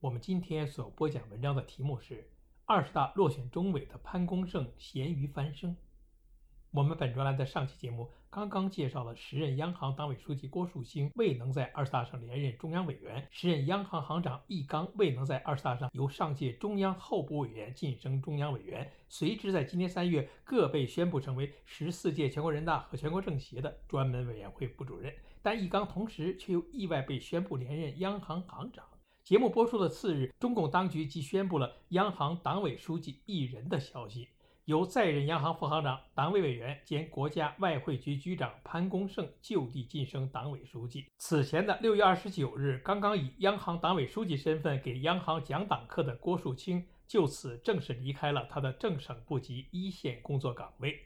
我们今天所播讲文章的题目是“二十大落选中委的潘功胜咸鱼翻身”。我们本专栏的上期节目刚刚介绍了时任央行党委书记郭树清未能在二十大上连任中央委员，时任央行行长易纲未能在二十大上由上届中央候补委员晋升中央委员，随之在今年三月各被宣布成为十四届全国人大和全国政协的专门委员会副主任，但易纲同时却又意外被宣布连任央行行长。节目播出的次日，中共当局即宣布了央行党委书记一人的消息，由在任央行副行长、党委委员兼国家外汇局局长潘功胜就地晋升党委书记。此前的六月二十九日，刚刚以央行党委书记身份给央行讲党课的郭树清，就此正式离开了他的正省部级一线工作岗位。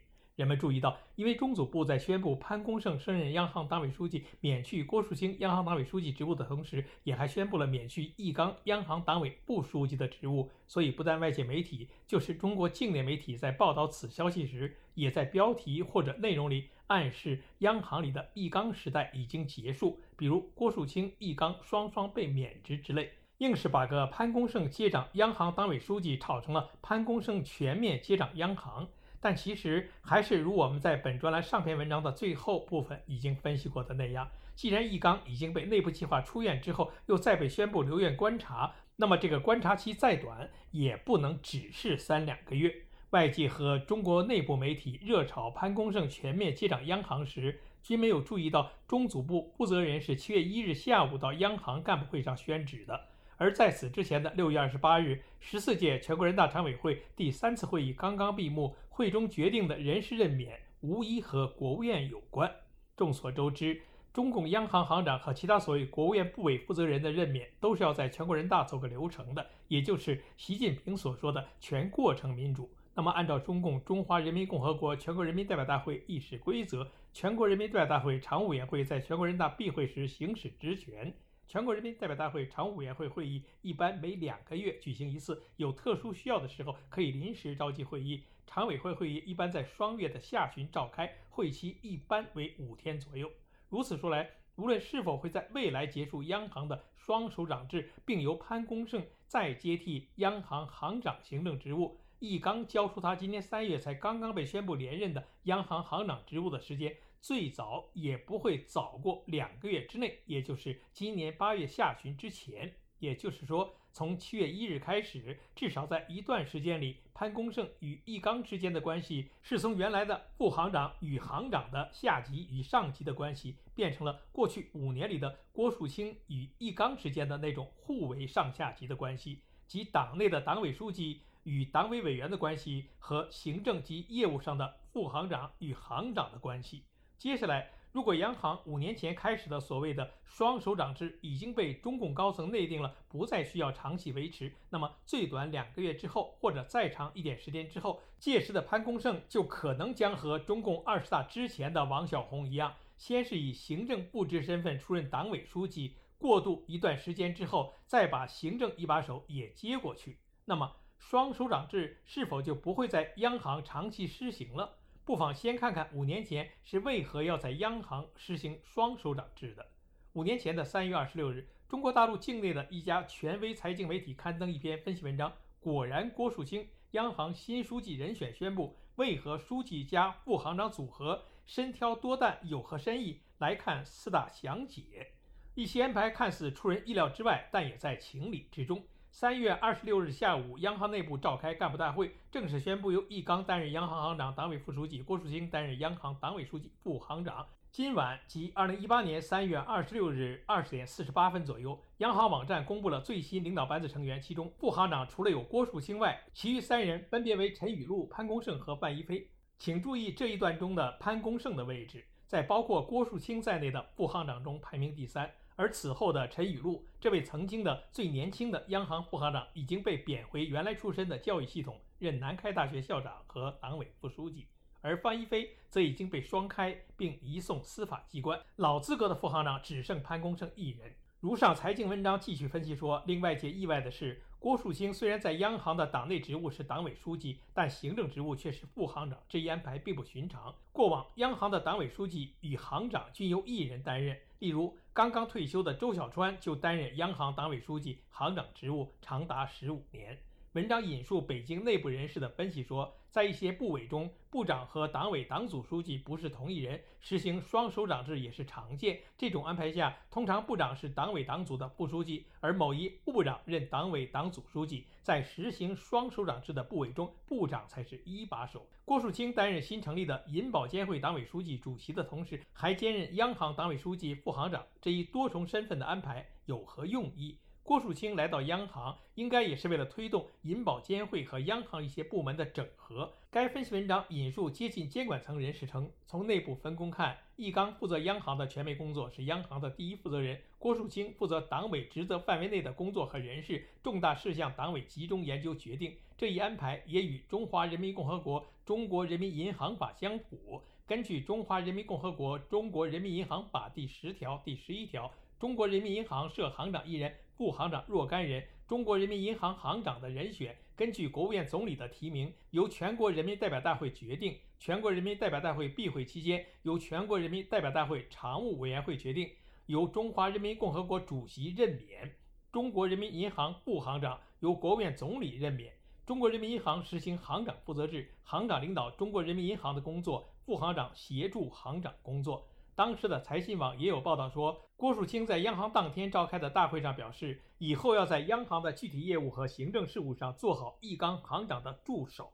人们注意到，因为中组部在宣布潘功胜升任央行党委书记、免去郭树清央行党委书记职务的同时，也还宣布了免去易纲央行党委副书记的职务。所以，不但外界媒体，就是中国境内媒体在报道此消息时，也在标题或者内容里暗示央行里的易纲时代已经结束，比如郭树清、易纲双双被免职之类，硬是把个潘功胜接掌央行党委书记炒成了潘功胜全面接掌央行。但其实还是如我们在本专栏上篇文章的最后部分已经分析过的那样，既然易纲已经被内部计划出院之后，又再被宣布留院观察，那么这个观察期再短，也不能只是三两个月。外界和中国内部媒体热炒潘功胜全面接掌央行时，均没有注意到中组部负责人是七月一日下午到央行干部会上宣旨的。而在此之前的六月二十八日，十四届全国人大常委会第三次会议刚刚闭幕，会中决定的人事任免无一和国务院有关。众所周知，中共央行行长和其他所谓国务院部委负责人的任免，都是要在全国人大走个流程的，也就是习近平所说的全过程民主。那么，按照中共中华人民共和国全国人民代表大会议事规则，全国人民代表大会常务委员会在全国人大闭会时行使职权。全国人民代表大会常务委员会会议一般每两个月举行一次，有特殊需要的时候可以临时召集会议。常委会会议一般在双月的下旬召开，会期一般为五天左右。如此说来，无论是否会在未来结束央行的双首长制，并由潘功胜再接替央行行长行政职务，易纲交出他今年三月才刚刚被宣布连任的央行行长职务的时间。最早也不会早过两个月之内，也就是今年八月下旬之前。也就是说，从七月一日开始，至少在一段时间里，潘功胜与易纲之间的关系是从原来的副行长与行长的下级与上级的关系，变成了过去五年里的郭树清与易纲之间的那种互为上下级的关系，即党内的党委书记与党委委员的关系和行政及业务上的副行长与行长的关系。接下来，如果央行五年前开始的所谓的双首长制已经被中共高层内定了，不再需要长期维持，那么最短两个月之后，或者再长一点时间之后，届时的潘功胜就可能将和中共二十大之前的王小洪一样，先是以行政部职身份出任党委书记，过渡一段时间之后，再把行政一把手也接过去。那么，双首长制是否就不会在央行长期施行了？不妨先看看五年前是为何要在央行实行双首长制的。五年前的三月二十六日，中国大陆境内的一家权威财经媒体刊登一篇分析文章，果然郭树清央行新书记人选宣布，为何书记加副行长组合身挑多担有何深意？来看四大详解。一些安排看似出人意料之外，但也在情理之中。三月二十六日下午，央行内部召开干部大会，正式宣布由易纲担任央行行长、党委副书记，郭树清担任央行党委书记、副行长。今晚即二零一八年三月二十六日二十点四十八分左右，央行网站公布了最新领导班子成员，其中副行长除了有郭树清外，其余三人分别为陈雨露、潘功胜和范一飞。请注意这一段中的潘功胜的位置，在包括郭树清在内的副行长中排名第三。而此后的陈雨露，这位曾经的最年轻的央行副行长，已经被贬回原来出身的教育系统，任南开大学校长和党委副书记。而范一飞则已经被双开，并移送司法机关。老资格的副行长只剩潘功胜一人。如上财经文章继续分析说，令外界意外的是，郭树清虽然在央行的党内职务是党委书记，但行政职务却是副行长，这一安排并不寻常。过往央行的党委书记与行长均由一人担任，例如刚刚退休的周小川就担任央行党委书记、行长职务长达十五年。文章引述北京内部人士的分析说，在一些部委中，部长和党委党组书记不是同一人，实行双首长制也是常见。这种安排下，通常部长是党委党组的副书记，而某一部部长任党委党组书记。在实行双首长制的部委中，部长才是一把手。郭树清担任新成立的银保监会党委书记主席的同时，还兼任央行党委书记、副行长，这一多重身份的安排有何用意？郭树清来到央行，应该也是为了推动银保监会和央行一些部门的整合。该分析文章引述接近监管层人士称，从内部分工看，易纲负责央行的全面工作，是央行的第一负责人；郭树清负责党委职责范围内的工作和人事重大事项，党委集中研究决定。这一安排也与《中华人民共和国中国人民银行法》相符。根据《中华人民共和国中国人民银行法》第十条、第十一条，中国人民银行设行长一人。副行长若干人，中国人民银行行长的人选根据国务院总理的提名，由全国人民代表大会决定；全国人民代表大会闭会期间，由全国人民代表大会常务委员会决定；由中华人民共和国主席任免。中国人民银行副行长由国务院总理任免。中国人民银行实行行长负责制，行长领导中国人民银行的工作，副行长协助行长工作。当时的财新网也有报道说，郭树清在央行当天召开的大会上表示，以后要在央行的具体业务和行政事务上做好易纲行长的助手。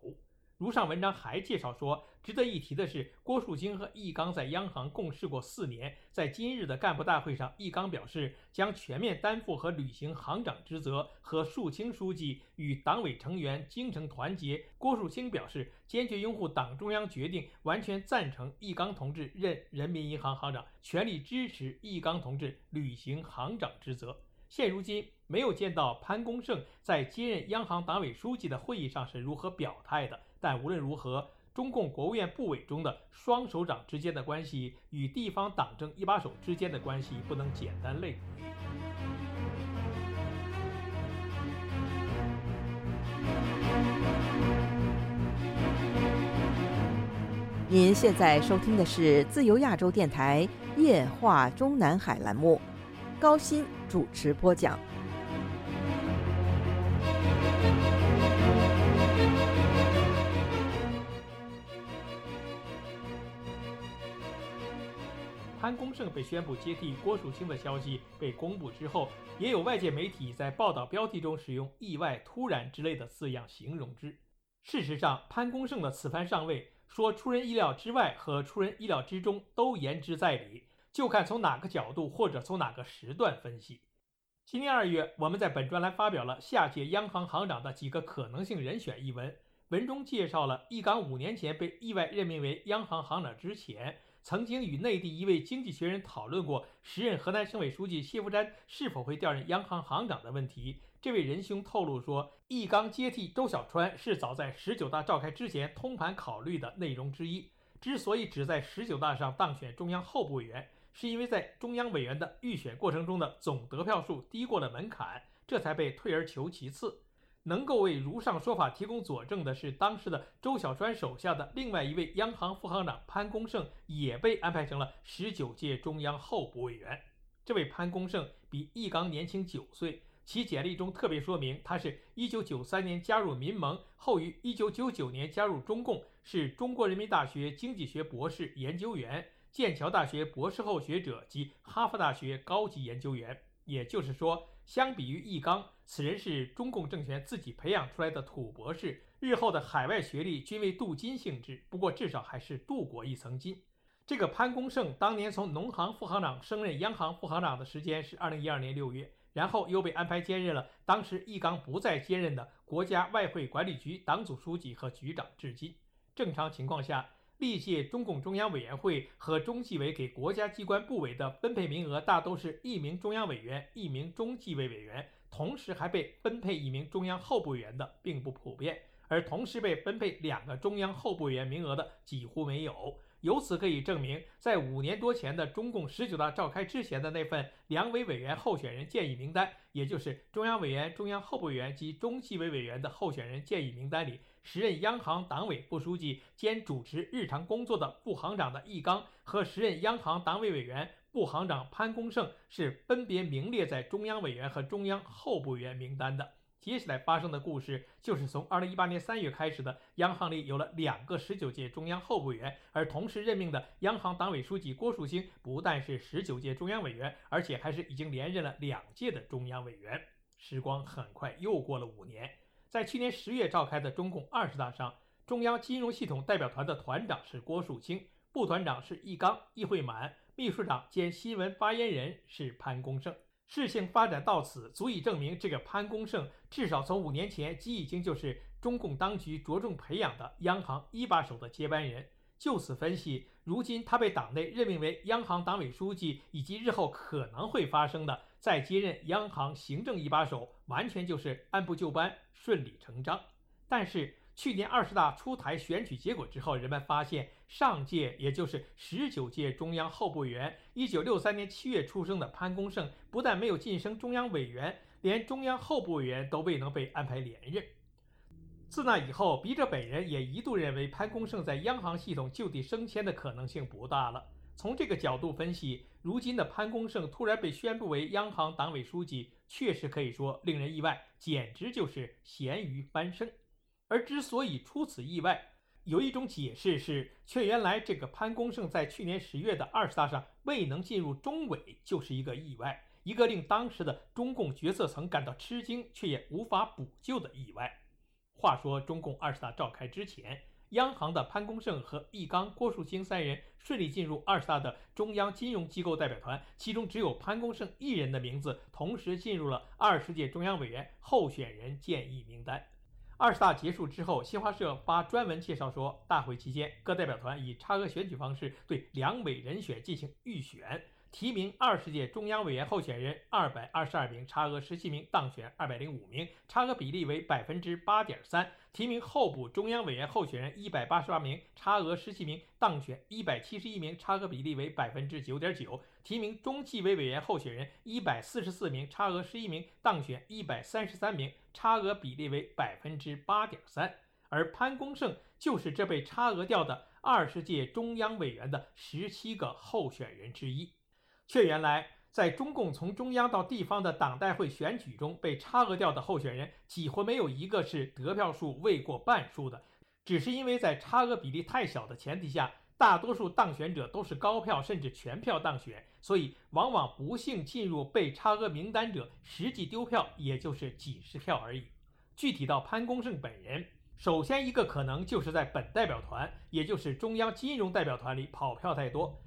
如上文章还介绍说，值得一提的是，郭树清和易纲在央行共事过四年。在今日的干部大会上，易纲表示将全面担负和履行行长职责，和树清书记与党委成员精诚团结。郭树清表示坚决拥护党中央决定，完全赞成易纲同志任人民银行行长，全力支持易纲同志履行行长职责。现如今没有见到潘功胜在接任央行党委书记的会议上是如何表态的。但无论如何，中共国务院部委中的双首长之间的关系与地方党政一把手之间的关系不能简单类比。您现在收听的是自由亚洲电台夜话中南海栏目，高鑫主持播讲。潘功胜被宣布接替郭树清的消息被公布之后，也有外界媒体在报道标题中使用“意外”“突然”之类的字样形容之。事实上，潘功胜的此番上位，说出人意料之外和出人意料之中都言之在理，就看从哪个角度或者从哪个时段分析。今年二月，我们在本专栏发表了下届央行行长的几个可能性人选一文，文中介绍了易纲五年前被意外任命为央行行长之前。曾经与内地一位经济学人讨论过时任河南省委书记谢伏瞻是否会调任央行行长的问题。这位仁兄透露说，易纲接替周小川是早在十九大召开之前通盘考虑的内容之一。之所以只在十九大上当选中央候补委员，是因为在中央委员的预选过程中的总得票数低过了门槛，这才被退而求其次。能够为如上说法提供佐证的是，当时的周小川手下的另外一位央行副行长潘功胜也被安排成了十九届中央候补委员。这位潘功胜比易纲年轻九岁，其简历中特别说明，他是一九九三年加入民盟，后于一九九九年加入中共，是中国人民大学经济学博士研究员、剑桥大学博士后学者及哈佛大学高级研究员。也就是说，相比于易纲，此人是中共政权自己培养出来的土博士，日后的海外学历均为镀金性质。不过至少还是镀过一层金。这个潘功胜当年从农行副行长升任央行副行长的时间是二零一二年六月，然后又被安排兼任了当时易纲不再兼任的国家外汇管理局党组书记和局长，至今。正常情况下，历届中共中央委员会和中纪委给国家机关部委的分配名额大都是一名中央委员、一名中纪委委员，同时还被分配一名中央候补委员的并不普遍，而同时被分配两个中央候补委员名额的几乎没有。由此可以证明，在五年多前的中共十九大召开之前的那份两委委员候选人建议名单，也就是中央委员、中央候补委员及中纪委委员的候选人建议名单里，时任央行党委副书记兼主持日常工作的副行长的易纲和时任央行党委委员、副行长潘功胜是分别名列在中央委员和中央候补委员名单的。接下来发生的故事，就是从二零一八年三月开始的，央行里有了两个十九届中央候补委员，而同时任命的央行党委书记郭树清，不但是十九届中央委员，而且还是已经连任了两届的中央委员。时光很快又过了五年，在去年十月召开的中共二十大上，中央金融系统代表团的团长是郭树清，部团长是易纲、易会满，秘书长兼新闻发言人是潘功胜。事情发展到此，足以证明这个潘功胜至少从五年前即已经就是中共当局着重培养的央行一把手的接班人。就此分析，如今他被党内任命为央行党委书记，以及日后可能会发生的再接任央行行政一把手，完全就是按部就班、顺理成章。但是，去年二十大出台选举结果之后，人们发现，上届也就是十九届中央候补委员，一九六三年七月出生的潘功胜，不但没有晋升中央委员，连中央候补委员都未能被安排连任。自那以后，笔者本人也一度认为潘功胜在央行系统就地升迁的可能性不大了。从这个角度分析，如今的潘功胜突然被宣布为央行党委书记，确实可以说令人意外，简直就是咸鱼翻身。而之所以出此意外，有一种解释是，却原来这个潘功胜在去年十月的二十大上未能进入中委，就是一个意外，一个令当时的中共决策层感到吃惊却也无法补救的意外。话说，中共二十大召开之前，央行的潘功胜和易纲、郭树清三人顺利进入二十大的中央金融机构代表团，其中只有潘功胜一人的名字同时进入了二十届中央委员候选人建议名单。二十大结束之后，新华社发专文介绍说，大会期间各代表团以差额选举方式对两委人选进行预选，提名二十届中央委员候选人二百二十二名，差额十七名，当选二百零五名，差额比例为百分之八点三。提名候补中央委员候选人一百八十八名，差额十七名，当选一百七十一名，差额比例为百分之九点九。提名中纪委委员候选人一百四十四名，差额十一名，当选一百三十三名，差额比例为百分之八点三。而潘功胜就是这被差额掉的二十届中央委员的十七个候选人之一，却原来。在中共从中央到地方的党代会选举中被差额掉的候选人，几乎没有一个是得票数未过半数的，只是因为在差额比例太小的前提下，大多数当选者都是高票甚至全票当选，所以往往不幸进入被差额名单者，实际丢票也就是几十票而已。具体到潘功胜本人，首先一个可能就是在本代表团，也就是中央金融代表团里跑票太多。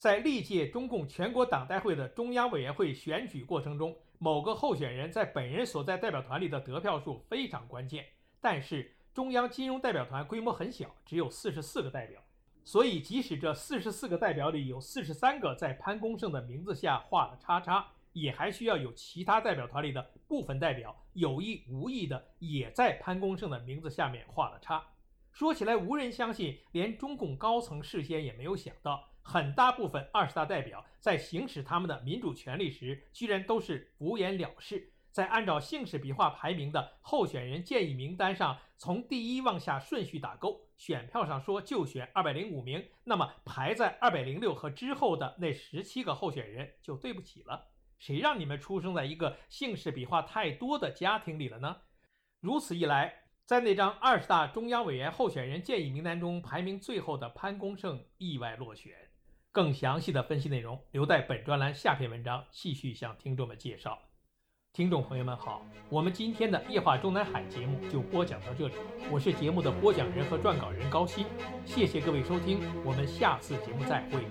在历届中共全国党代会的中央委员会选举过程中，某个候选人在本人所在代表团里的得票数非常关键。但是中央金融代表团规模很小，只有四十四个代表，所以即使这四十四个代表里有四十三个在潘功胜的名字下画了叉叉，也还需要有其他代表团里的部分代表有意无意的也在潘功胜的名字下面画了叉。说起来，无人相信，连中共高层事先也没有想到。很大部分二十大代表在行使他们的民主权利时，居然都是敷衍了事，在按照姓氏笔画排名的候选人建议名单上，从第一往下顺序打勾。选票上说就选二百零五名，那么排在二百零六和之后的那十七个候选人就对不起了。谁让你们出生在一个姓氏笔画太多的家庭里了呢？如此一来，在那张二十大中央委员候选人建议名单中排名最后的潘功胜意外落选。更详细的分析内容，留待本专栏下篇文章继续向听众们介绍。听众朋友们好，我们今天的夜话中南海节目就播讲到这里，我是节目的播讲人和撰稿人高鑫，谢谢各位收听，我们下次节目再会。